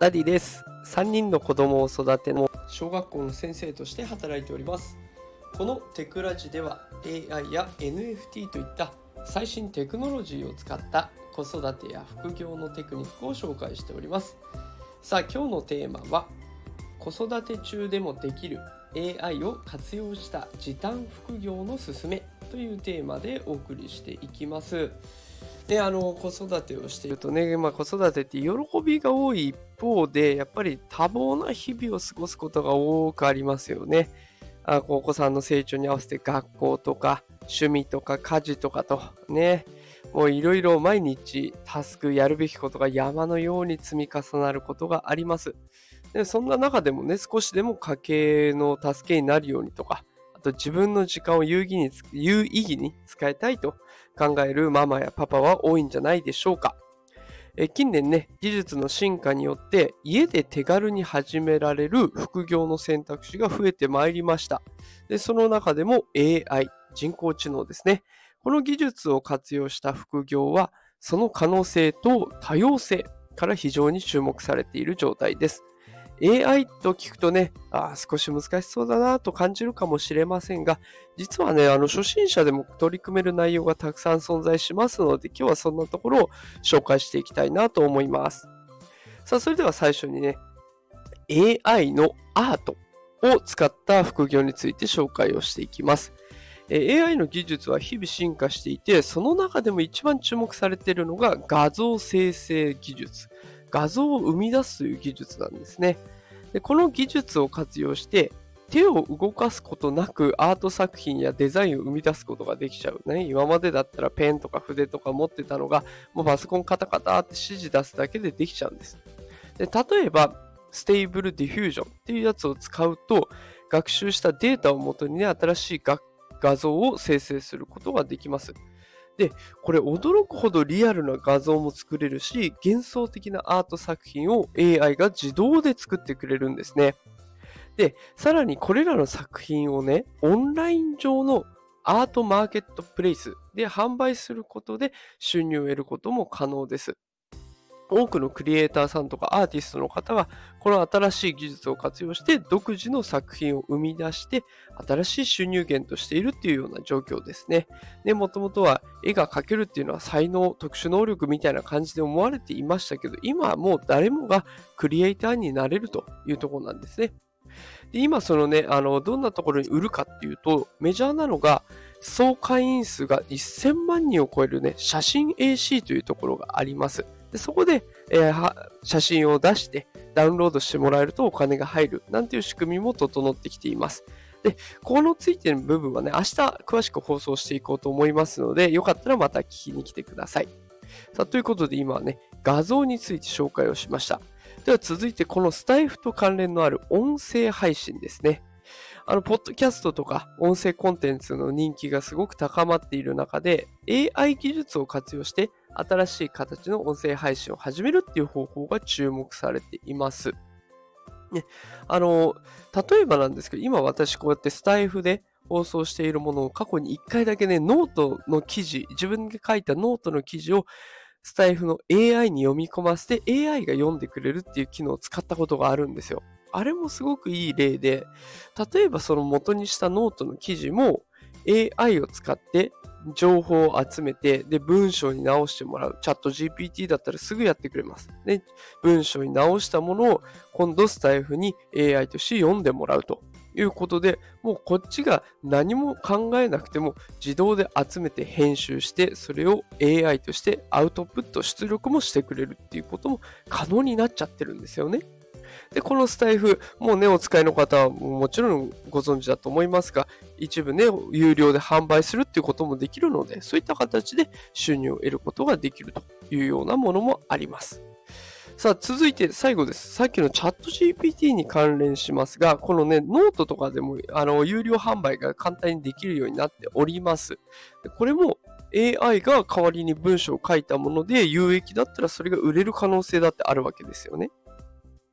ダディです。3人の子供を育ての小学校の先生として働いております。このテクラジでは AI や NFT といった最新テクノロジーを使った子育てや副業のテクニックを紹介しております。さあ今日のテーマは子育て中でもできる AI を活用した時短副業のすすめというテーマでお送りしていきます。であの子育てをしているとね、まあ、子育てって喜びが多い一方でやっぱり多忙な日々を過ごすことが多くありますよね。あお子さんの成長に合わせて学校とか趣味とか家事とかとねもういろいろ毎日タスクやるべきことが山のように積み重なることがあります。でそんな中でもね少しでも家計の助けになるようにとかあと自分の時間を有意義に有意義に使いたいと考えるママやパパは多いんじゃないでしょうか。え近年ね、技術の進化によって家で手軽に始められる副業の選択肢が増えてまいりました。でその中でも AI、人工知能ですね。この技術を活用した副業は、その可能性と多様性から非常に注目されている状態です。AI と聞くとね、あ少し難しそうだなと感じるかもしれませんが、実はね、あの初心者でも取り組める内容がたくさん存在しますので、今日はそんなところを紹介していきたいなと思います。さあ、それでは最初にね、AI のアートを使った副業について紹介をしていきます。AI の技術は日々進化していて、その中でも一番注目されているのが画像生成技術。画像を生み出すという技術なんですね。でこの技術を活用して手を動かすことなくアート作品やデザインを生み出すことができちゃうね。今までだったらペンとか筆とか持ってたのがもうパソコンカタカタって指示出すだけでできちゃうんです。で例えば Stable Diffusion っていうやつを使うと学習したデータをもとにね新しい画像を生成することができます。で、これ驚くほどリアルな画像も作れるし、幻想的なアート作品を AI が自動で作ってくれるんですね。で、さらにこれらの作品をね、オンライン上のアートマーケットプレイスで販売することで収入を得ることも可能です。多くのクリエイターさんとかアーティストの方がこの新しい技術を活用して独自の作品を生み出して新しい収入源としているっていうような状況ですね。で、もともとは絵が描けるっていうのは才能、特殊能力みたいな感じで思われていましたけど、今はもう誰もがクリエイターになれるというところなんですね。で今そのね、あの、どんなところに売るかっていうと、メジャーなのが総会員数が1000万人を超えるね、写真 AC というところがあります。でそこで、えー、写真を出してダウンロードしてもらえるとお金が入るなんていう仕組みも整ってきています。で、このついてる部分はね、明日詳しく放送していこうと思いますので、よかったらまた聞きに来てください。さあ、ということで今はね、画像について紹介をしました。では続いてこのスタエフと関連のある音声配信ですね。あの、ポッドキャストとか音声コンテンツの人気がすごく高まっている中で、AI 技術を活用して新しい形の音声配信を始めるっていう方法が注目されています。ね、あの、例えばなんですけど、今私こうやってスタエフで放送しているものを過去に1回だけね、ノートの記事、自分で書いたノートの記事をスタエフの AI に読み込ませて AI が読んでくれるっていう機能を使ったことがあるんですよ。あれもすごくいい例で、例えばその元にしたノートの記事も AI を使って情報を集めて、で、文章に直してもらう。チャット GPT だったらすぐやってくれます。で、文章に直したものを今度スタエフに AI として読んでもらうということで、もうこっちが何も考えなくても自動で集めて編集して、それを AI としてアウトプット、出力もしてくれるっていうことも可能になっちゃってるんですよね。で、このスタエフ、もうね、お使いの方はもちろんご存知だと思いますが、一部ね、有料で販売するっていうこともできるので、そういった形で収入を得ることができるというようなものもあります。さあ、続いて最後です。さっきのチャット GPT に関連しますが、このね、ノートとかでも、あの、有料販売が簡単にできるようになっております。これも AI が代わりに文章を書いたもので有益だったらそれが売れる可能性だってあるわけですよね。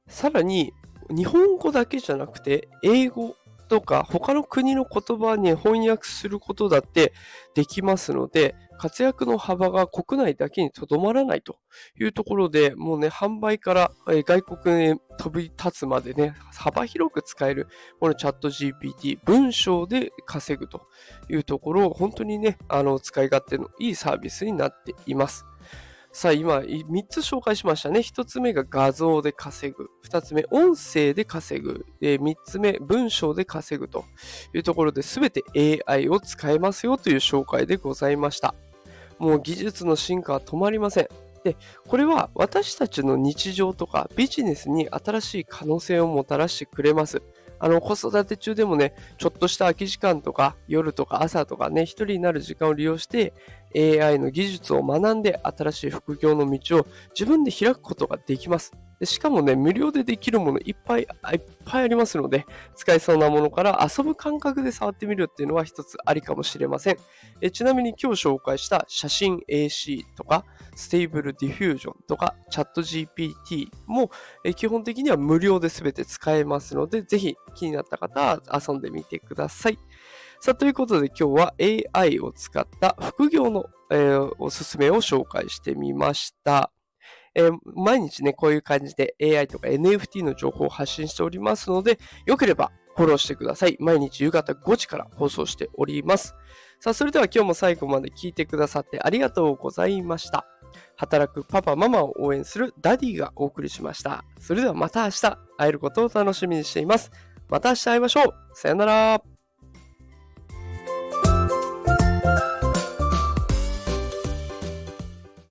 さらに、日本語だけじゃなくて、英語とか他の国の言葉に翻訳することだってできますので、活躍の幅が国内だけにとどまらないというところで、もうね、販売から外国に飛び立つまでね、幅広く使える、このチャット GPT、文章で稼ぐというところ、本当にね、あの、使い勝手のいいサービスになっています。さあ、今、3つ紹介しましたね。1つ目が画像で稼ぐ。2つ目、音声で稼ぐ。3つ目、文章で稼ぐというところで、全て AI を使えますよという紹介でございました。もう技術の進化は止まりません。で、これは私たちの日常とかビジネスに新しい可能性をもたらしてくれます。あの、子育て中でもね、ちょっとした空き時間とか、夜とか朝とかね、一人になる時間を利用して、AI の技術を学んで、新しい副業の道を自分で開くことができます。でしかもね、無料でできるものいっぱいいっぱいありますので、使えそうなものから遊ぶ感覚で触ってみるっていうのは一つありかもしれません。えちなみに今日紹介した写真 AC とか、 Stable Diffusion とか、 ChatGPT もえ基本的には無料で全て使えますので、ぜひ気になった方は遊んでみてください。さあ、ということで今日は AI を使った副業の、えー、おすすめを紹介してみました。えー、毎日ね、こういう感じで AI とか NFT の情報を発信しておりますので、よければフォローしてください。毎日夕方5時から放送しております。さあ、それでは今日も最後まで聞いてくださってありがとうございました。働くパパママを応援するダディがお送りしました。それではまた明日会えることを楽しみにしています。また明日会いましょう。さよなら。